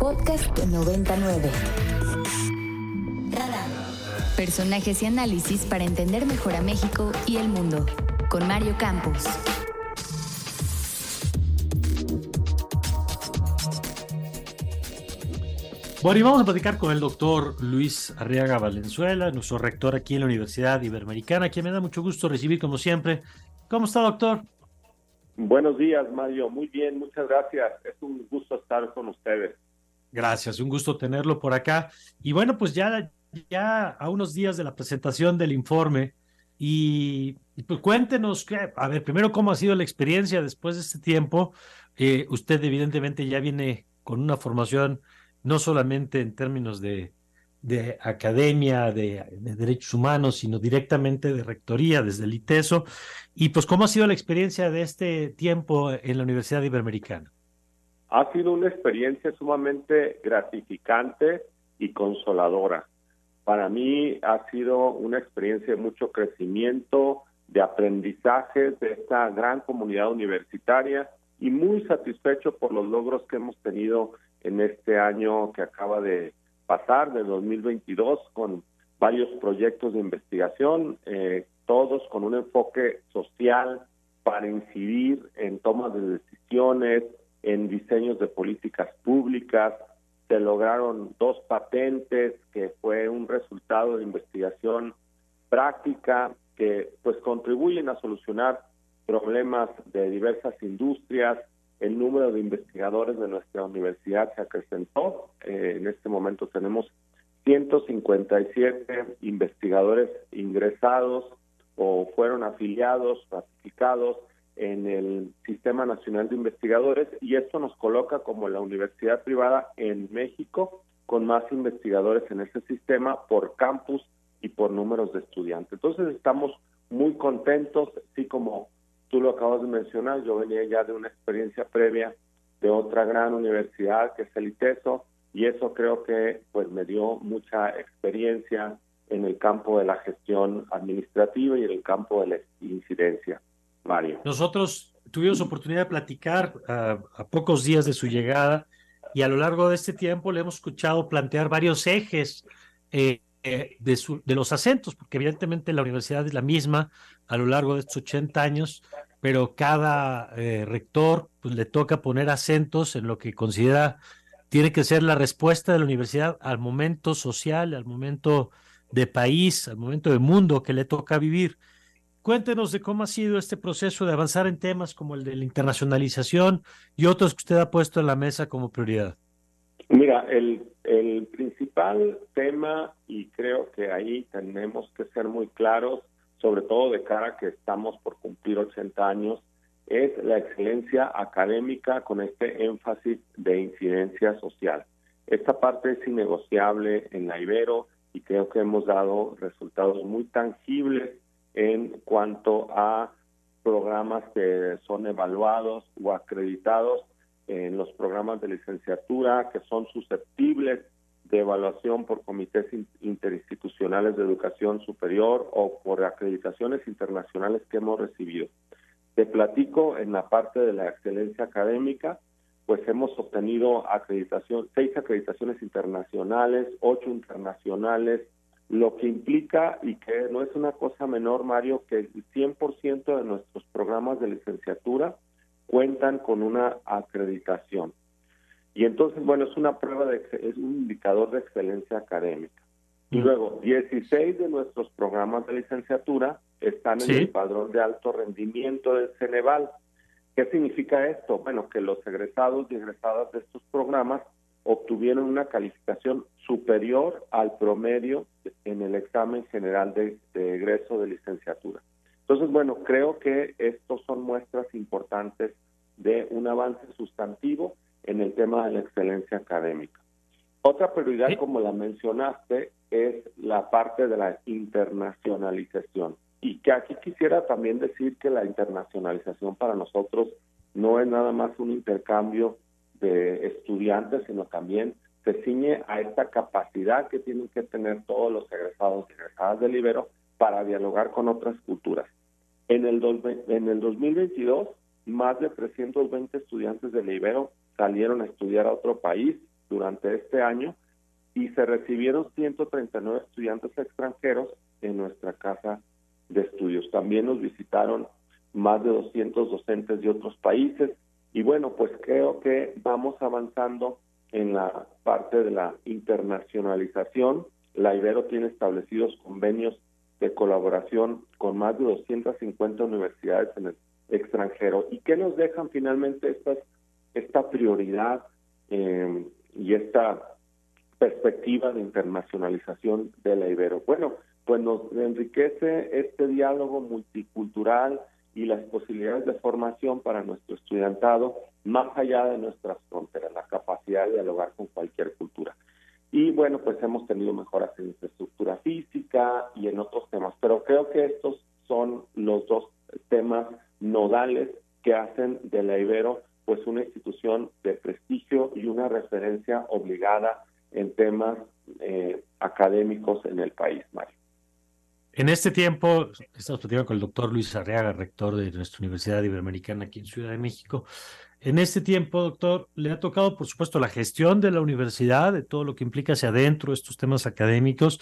Podcast 99. Personajes y análisis para entender mejor a México y el mundo. Con Mario Campos. Bueno, y vamos a platicar con el doctor Luis Arriaga Valenzuela, nuestro rector aquí en la Universidad Iberoamericana, quien me da mucho gusto recibir como siempre. ¿Cómo está, doctor? Buenos días, Mario. Muy bien, muchas gracias. Es un gusto estar con ustedes. Gracias, un gusto tenerlo por acá. Y bueno, pues ya, a unos días de la presentación del informe, y, pues cuéntenos, a ver, primero cómo ha sido la experiencia después de este tiempo. Eh, usted evidentemente ya viene con una formación no solamente en términos de, de academia, de, derechos humanos, sino directamente de rectoría desde el ITESO. Y pues, ¿cómo ha sido la experiencia de este tiempo en la Universidad Iberoamericana? Ha sido una experiencia sumamente gratificante y consoladora. Para mí ha sido una experiencia de mucho crecimiento, de aprendizaje de esta gran comunidad universitaria y muy satisfecho por los logros que hemos tenido en este año que acaba de pasar, de 2022, con varios proyectos de investigación, eh, todos con un enfoque social para incidir en tomas de decisiones, en diseños de políticas públicas. Se lograron dos patentes que fue un resultado de investigación práctica que pues contribuyen a solucionar problemas de diversas industrias, el número de investigadores de nuestra universidad se acrecentó. Eh, en este momento tenemos 157 investigadores ingresados o fueron afiliados, ratificados en el Sistema Nacional de Investigadores y esto nos coloca como la universidad privada en México con más investigadores en ese sistema por campus y por números de estudiantes. Entonces estamos muy contentos, así como tú lo acabas de mencionar, yo venía ya de una experiencia previa de otra gran universidad que es el ITESO y eso creo que pues me dio mucha experiencia en el campo de la gestión administrativa y en el campo de la incidencia. Nosotros tuvimos oportunidad de platicar ah, a pocos días de su llegada y a lo largo de este tiempo le hemos escuchado plantear varios ejes eh, eh, de, de los acentos, porque evidentemente la universidad es la misma a lo largo de estos 80 años, pero cada eh, rector pues, le toca poner acentos en lo que considera tiene que ser la respuesta de la universidad al momento social, al momento de país, al momento de mundo que le toca vivir. Cuéntenos de cómo ha sido este proceso de avanzar en temas como el de la internacionalización y otros que usted ha puesto en la mesa como prioridad. Mira, el, el principal tema, y creo que ahí tenemos que ser muy claros, sobre todo de cara a que estamos por cumplir 80 años, es la excelencia académica con este énfasis de incidencia social. Esta parte es innegociable en la Ibero y creo que hemos dado resultados muy tangibles en cuanto a programas que son evaluados o acreditados en los programas de licenciatura que son susceptibles de evaluación por comités interinstitucionales de educación superior o por acreditaciones internacionales que hemos recibido. Te platico en la parte de la excelencia académica, pues hemos obtenido acreditación, seis acreditaciones internacionales, ocho internacionales, lo que implica, y que no es una cosa menor, Mario, que el 100% de nuestros programas de licenciatura cuentan con una acreditación. Y entonces, bueno, es una prueba de, es un indicador de excelencia académica. Y mm. luego, 16 de nuestros programas de licenciatura están en el padrón de alto rendimiento del Ceneval. ¿Qué significa esto? Bueno, que los egresados y egresadas de estos programas obtuvieron una calificación superior al promedio en el examen general de egreso de licenciatura. Entonces, bueno, creo que estos son muestras importantes de un avance sustantivo en el tema de la excelencia académica. Otra prioridad, como la mencionaste, es la parte de la internacionalización. Y que aquí quisiera también decir que la internacionalización para nosotros no es nada más un intercambio estudiantes, sino también se ciñe a esta capacidad que tienen que tener todos los egresados y egresadas del Ibero para dialogar con otras culturas. En el, en el 2022, más de 320 estudiantes del Ibero salieron a estudiar a otro país durante este año y se recibieron 139 estudiantes extranjeros en nuestra casa de estudios. También nos visitaron más de 200 docentes de otros países y bueno, pues creo que vamos avanzando en la parte de la internacionalización. La Ibero tiene establecidos convenios de colaboración con más de 250 universidades en el extranjero. ¿Y qué nos dejan finalmente estas, esta prioridad eh, y esta perspectiva de internacionalización de la Ibero? Bueno, pues nos enriquece este diálogo multicultural y las posibilidades de formación para nuestro estudiantado más allá de nuestras fronteras, la capacidad de dialogar con cualquier cultura. Y bueno, pues hemos tenido mejoras en infraestructura física y en otros temas, pero creo que estos son los dos temas nodales que hacen de la Ibero pues una institución de prestigio y una referencia obligada en temas eh, académicos en el país, Mario. En este tiempo, estamos platicando con el doctor Luis Arriaga, rector de nuestra Universidad Iberoamericana aquí en Ciudad de México. En este tiempo, doctor, le ha tocado, por supuesto, la gestión de la universidad, de todo lo que implica hacia adentro estos temas académicos,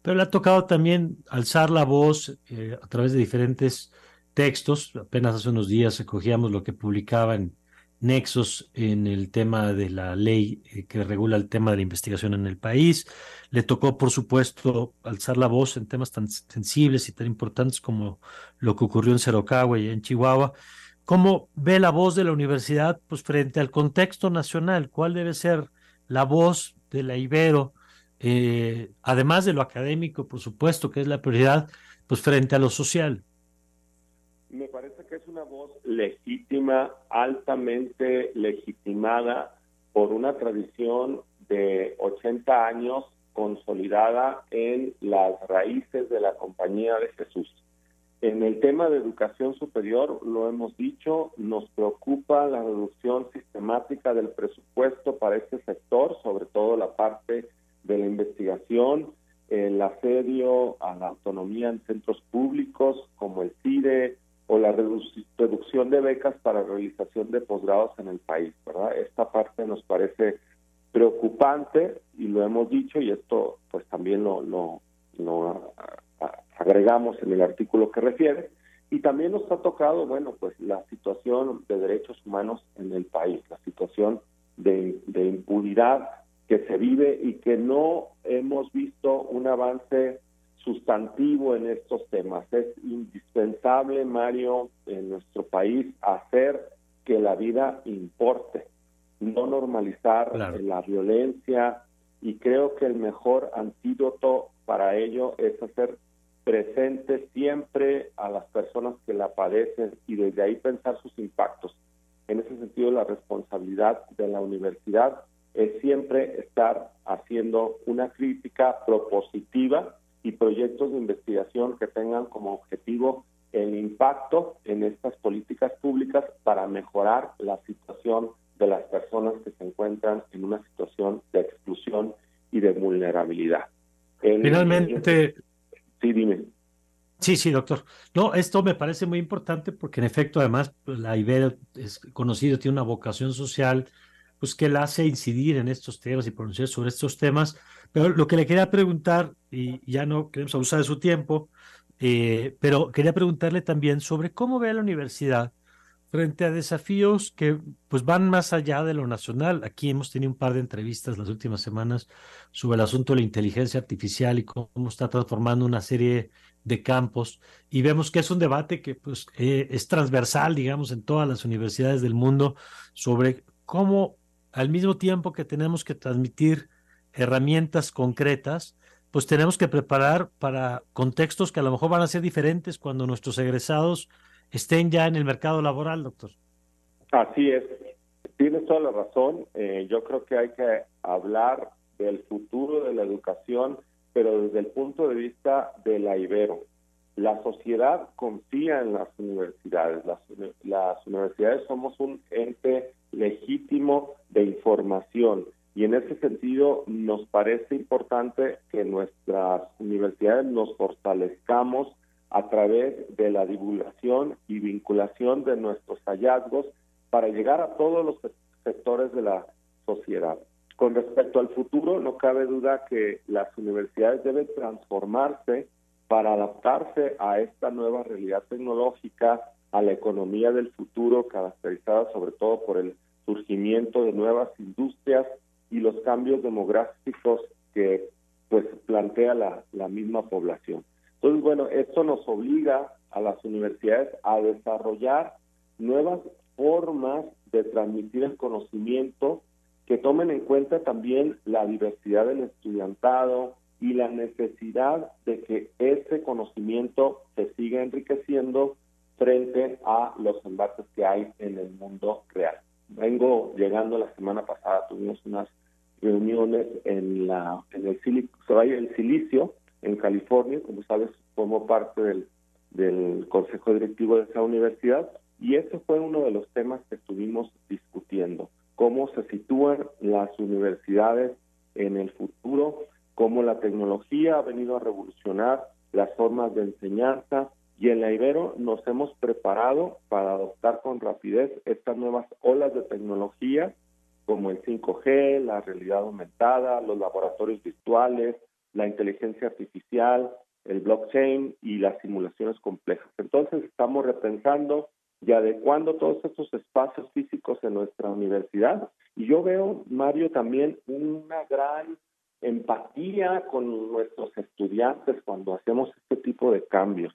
pero le ha tocado también alzar la voz eh, a través de diferentes textos. Apenas hace unos días recogíamos lo que publicaban nexos en el tema de la ley eh, que regula el tema de la investigación en el país. Le tocó, por supuesto, alzar la voz en temas tan sensibles y tan importantes como lo que ocurrió en Cerocagua y en Chihuahua. ¿Cómo ve la voz de la universidad pues, frente al contexto nacional? ¿Cuál debe ser la voz de la Ibero? Eh, además de lo académico, por supuesto, que es la prioridad, pues frente a lo social. Me parece que es una voz legítima, altamente legitimada por una tradición de 80 años consolidada en las raíces de la Compañía de Jesús. En el tema de educación superior, lo hemos dicho, nos preocupa la reducción sistemática del presupuesto para este sector, sobre todo la parte de la investigación, el asedio a la autonomía en centros públicos como el CIDE, o la reducción de becas para realización de posgrados en el país, ¿verdad? Esta parte nos parece preocupante y lo hemos dicho y esto pues también lo, lo, agregamos en el artículo que refiere y también nos ha tocado, bueno, pues la situación de derechos humanos en el país, la situación de, de impunidad que se vive y que no hemos visto un avance sustantivo en estos temas. Es indispensable, Mario, en nuestro país hacer que la vida importe, no normalizar la violencia y creo que el mejor antídoto para ello es hacer presente siempre a las personas que la padecen y desde ahí pensar sus impactos. En ese sentido, la responsabilidad de la universidad es siempre estar haciendo una crítica propositiva y proyectos de investigación que tengan como objetivo el impacto en estas políticas públicas para mejorar la situación de las personas que se encuentran en una situación de exclusión y de vulnerabilidad. Finalmente. sí, dime. Sí, sí, doctor. No, esto me parece muy importante porque en efecto, además, pues, la IBER es conocido, tiene una vocación social, pues que la hace incidir en estos temas y pronunciar sobre estos temas pero lo que le quería preguntar, y ya no queremos abusar de su tiempo, eh, pero quería preguntarle también sobre cómo ve la universidad frente a desafíos que pues van más allá de lo nacional. Aquí hemos tenido un par de entrevistas las últimas semanas sobre el asunto de la inteligencia artificial y cómo está transformando una serie de campos y vemos que es un debate que pues eh, es transversal, digamos, en todas las universidades del mundo sobre cómo al mismo tiempo que tenemos que transmitir herramientas concretas, pues tenemos que preparar para contextos que a lo mejor van a ser diferentes cuando nuestros egresados estén ya en el mercado laboral, doctor. Así es. Tienes toda la razón. Eh, yo creo que hay que hablar del futuro de la educación, pero desde el punto de vista de la Ibero. La sociedad confía en las universidades. Las, las universidades somos un ente legítimo de información y en ese sentido nos parece importante que nuestras universidades nos fortalezcamos a través de la divulgación y vinculación de nuestros hallazgos para llegar a todos los sectores de la sociedad. Con respecto al futuro, no cabe duda que las universidades deben transformarse para adaptarse a esta nueva realidad tecnológica, a la economía del futuro, caracterizada sobre todo por el surgimiento de nuevas industrias y los cambios demográficos que pues plantea la, la misma población. Entonces, bueno, esto nos obliga a las universidades a desarrollar nuevas formas de transmitir el conocimiento que tomen en cuenta también la diversidad del estudiantado, y la necesidad de que ese conocimiento se siga enriqueciendo frente a los embates que hay en el mundo real. Vengo llegando la semana pasada, tuvimos unas reuniones en la en el silicio, el silicio en California, como sabes, formo parte del, del consejo directivo de esa universidad y ese fue uno de los temas que estuvimos discutiendo, cómo se sitúan las universidades en el futuro cómo la tecnología ha venido a revolucionar las formas de enseñanza y en la Ibero nos hemos preparado para adoptar con rapidez estas nuevas olas de tecnología como el 5G, la realidad aumentada, los laboratorios virtuales, la inteligencia artificial, el blockchain y las simulaciones complejas. Entonces estamos repensando y adecuando todos estos espacios físicos en nuestra universidad. Y yo veo, Mario, también una gran empatía con nuestros estudiantes cuando hacemos este tipo de cambios.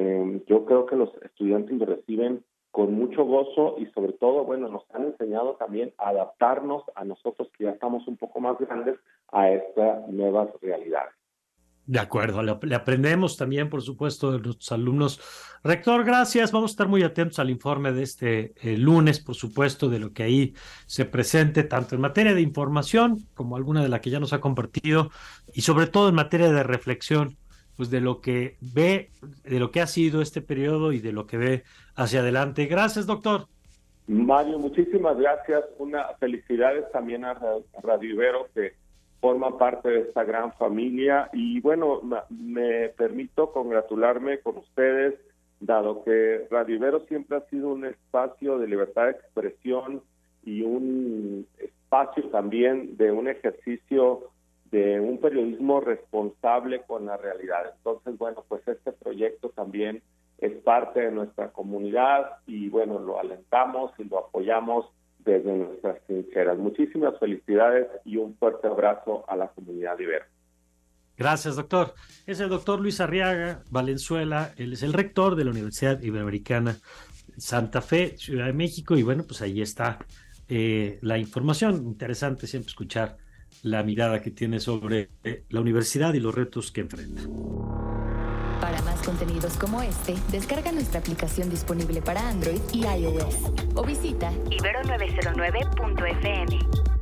Eh, yo creo que los estudiantes lo reciben con mucho gozo y sobre todo, bueno, nos han enseñado también a adaptarnos a nosotros que ya estamos un poco más grandes a estas nuevas realidades. De acuerdo, le, aprendemos también, por supuesto, de nuestros alumnos. Rector, gracias. Vamos a estar muy atentos al informe de este eh, lunes, por supuesto, de lo que ahí se presente, tanto en materia de información como alguna de la que ya nos ha compartido, y sobre todo en materia de reflexión, pues de lo que ve, de lo que ha sido este periodo y de lo que ve hacia adelante. Gracias, doctor. Mario, muchísimas gracias. Una felicidades también a Radio Ibero que forma parte de esta gran familia y bueno, me permito congratularme con ustedes, dado que Radio Ibero siempre ha sido un espacio de libertad de expresión y un espacio también de un ejercicio de un periodismo responsable con la realidad. Entonces, bueno, pues este proyecto también es parte de nuestra comunidad y bueno, lo alentamos y lo apoyamos desde nuestras trincheras. Muchísimas felicidades y un fuerte abrazo a la comunidad Ibero. Gracias, doctor. Es el doctor Luis Arriaga Valenzuela, él es el rector de la Universidad Iberoamericana Santa Fe, Ciudad de México, y bueno, pues ahí está eh, la información. Interesante siempre escuchar la mirada que tiene sobre eh, la universidad y los retos que enfrenta. Para más contenidos como este, descarga nuestra aplicación disponible para Android y iOS o visita ibero909.fm.